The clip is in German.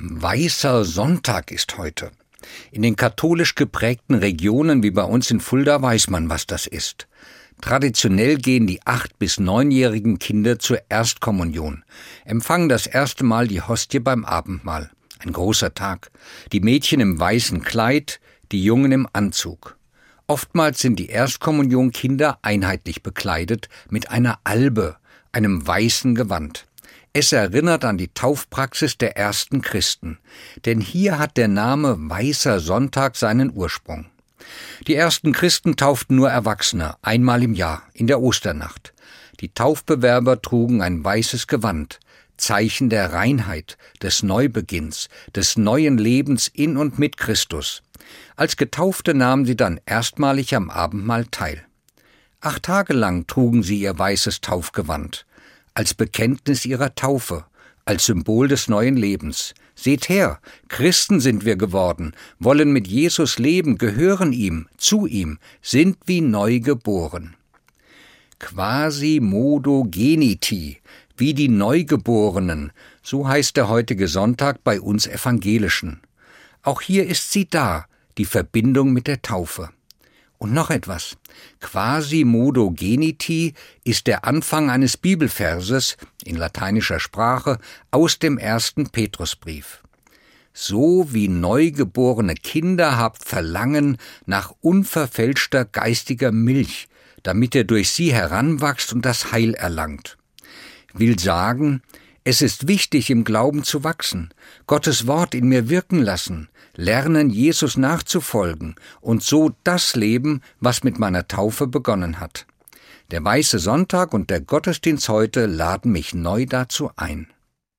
Weißer Sonntag ist heute. In den katholisch geprägten Regionen wie bei uns in Fulda weiß man, was das ist. Traditionell gehen die acht- bis neunjährigen Kinder zur Erstkommunion, empfangen das erste Mal die Hostie beim Abendmahl. Ein großer Tag. Die Mädchen im weißen Kleid, die Jungen im Anzug. Oftmals sind die Erstkommunionkinder einheitlich bekleidet mit einer Albe, einem weißen Gewand. Es erinnert an die Taufpraxis der ersten Christen, denn hier hat der Name Weißer Sonntag seinen Ursprung. Die ersten Christen tauften nur Erwachsene, einmal im Jahr, in der Osternacht. Die Taufbewerber trugen ein weißes Gewand, Zeichen der Reinheit, des Neubeginns, des neuen Lebens in und mit Christus. Als Getaufte nahmen sie dann erstmalig am Abendmahl teil. Acht Tage lang trugen sie ihr weißes Taufgewand als Bekenntnis ihrer Taufe, als Symbol des neuen Lebens. Seht her, Christen sind wir geworden, wollen mit Jesus leben, gehören ihm, zu ihm, sind wie neu geboren. Quasi modo geniti, wie die Neugeborenen, so heißt der heutige Sonntag bei uns Evangelischen. Auch hier ist sie da, die Verbindung mit der Taufe. Und noch etwas. Quasi modo geniti ist der Anfang eines Bibelverses in lateinischer Sprache aus dem ersten Petrusbrief. So wie neugeborene Kinder habt Verlangen nach unverfälschter geistiger Milch, damit er durch sie heranwachst und das Heil erlangt. Will sagen, es ist wichtig, im Glauben zu wachsen, Gottes Wort in mir wirken lassen, lernen, Jesus nachzufolgen und so das leben, was mit meiner Taufe begonnen hat. Der Weiße Sonntag und der Gottesdienst heute laden mich neu dazu ein.